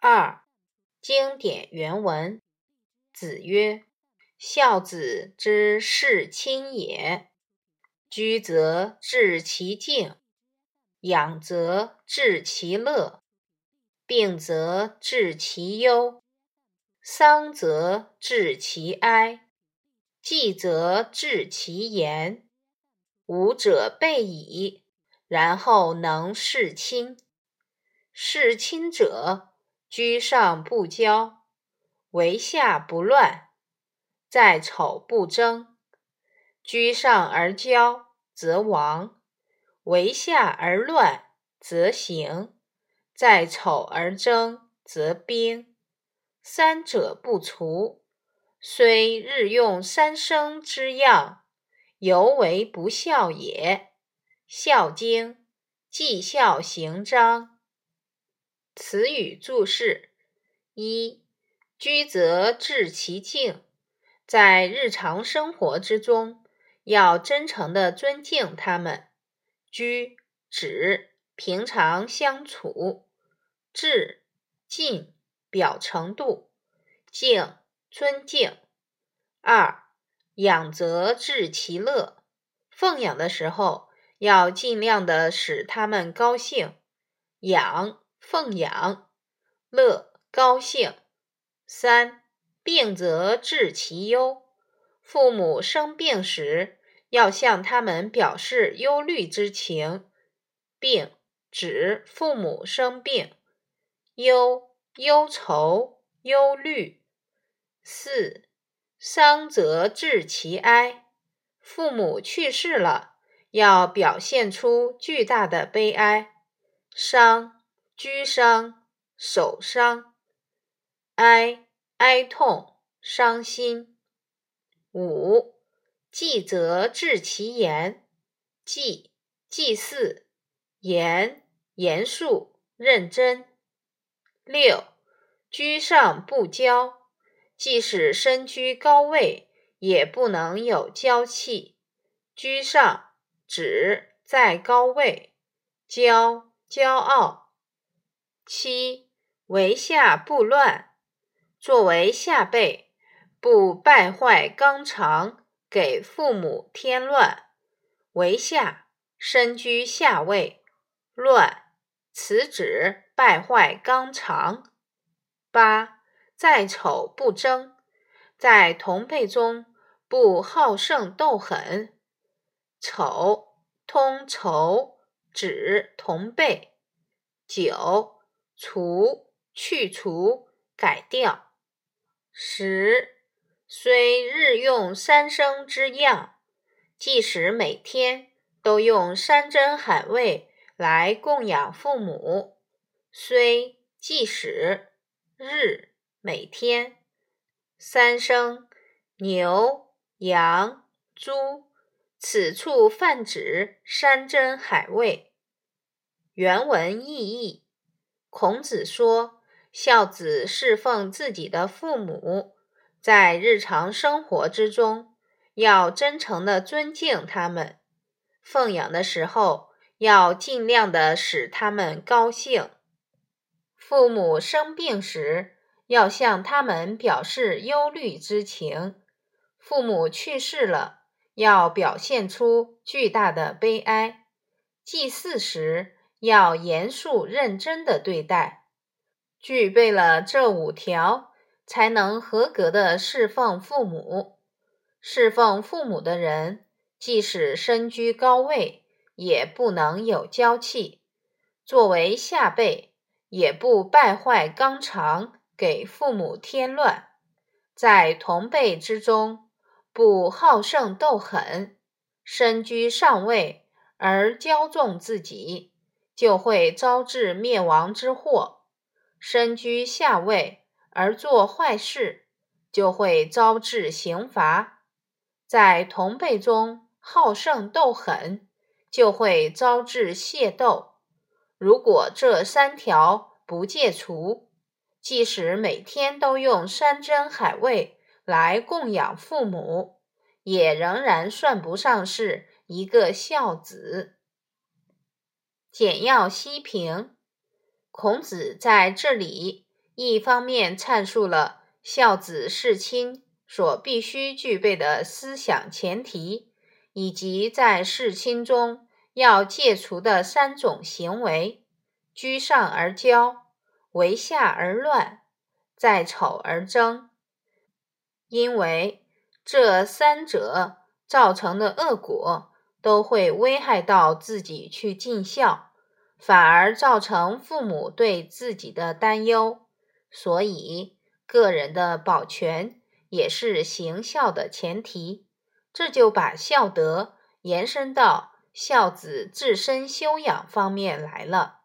二、经典原文。子曰：“孝子之事亲也。居则治其敬，养则治其乐，病则治其忧，丧则治其哀，祭则治其言。五者备矣，然后能事亲。事亲者。”居上不骄，为下不乱，在丑不争。居上而骄，则亡；为下而乱，则行；在丑而争，则兵。三者不除，虽日用三生之样，犹为不孝也。《孝经》绩孝行章。词语注释：一、居则致其敬，在日常生活之中，要真诚的尊敬他们。居指平常相处，至敬表程度，敬尊敬。二、养则致其乐，奉养的时候要尽量的使他们高兴。养。奉养，乐高兴。三病则治其忧，父母生病时，要向他们表示忧虑之情。病指父母生病，忧忧愁、忧虑。四丧则治其哀，父母去世了，要表现出巨大的悲哀。伤。居伤、守伤、哀哀痛、伤心。五祭则治其言，祭祭祀，严严肃认真。六居上不骄，即使身居高位，也不能有骄气。居上指在高位，骄骄傲。七为下不乱，作为下辈，不败坏纲常，给父母添乱。为下身居下位，乱，此指败坏纲常。八在丑不争，在同辈中不好胜斗狠。丑通仇，指同辈。九。除去除改掉，十虽日用三生之样，即使每天都用山珍海味来供养父母，虽即使日每天三生牛羊猪，此处泛指山珍海味。原文意义。孔子说：“孝子侍奉自己的父母，在日常生活之中，要真诚的尊敬他们；奉养的时候，要尽量的使他们高兴。父母生病时，要向他们表示忧虑之情；父母去世了，要表现出巨大的悲哀。祭祀时，”要严肃认真的对待，具备了这五条，才能合格的侍奉父母。侍奉父母的人，即使身居高位，也不能有娇气；作为下辈，也不败坏纲常，给父母添乱。在同辈之中，不好胜斗狠；身居上位而骄纵自己。就会招致灭亡之祸；身居下位而做坏事，就会招致刑罚；在同辈中好胜斗狠，就会招致械斗。如果这三条不戒除，即使每天都用山珍海味来供养父母，也仍然算不上是一个孝子。简要析评：孔子在这里一方面阐述了孝子事亲所必须具备的思想前提，以及在事亲中要戒除的三种行为：居上而骄，为下而乱，在丑而争。因为这三者造成的恶果，都会危害到自己去尽孝，反而造成父母对自己的担忧。所以，个人的保全也是行孝的前提。这就把孝德延伸到孝子自身修养方面来了。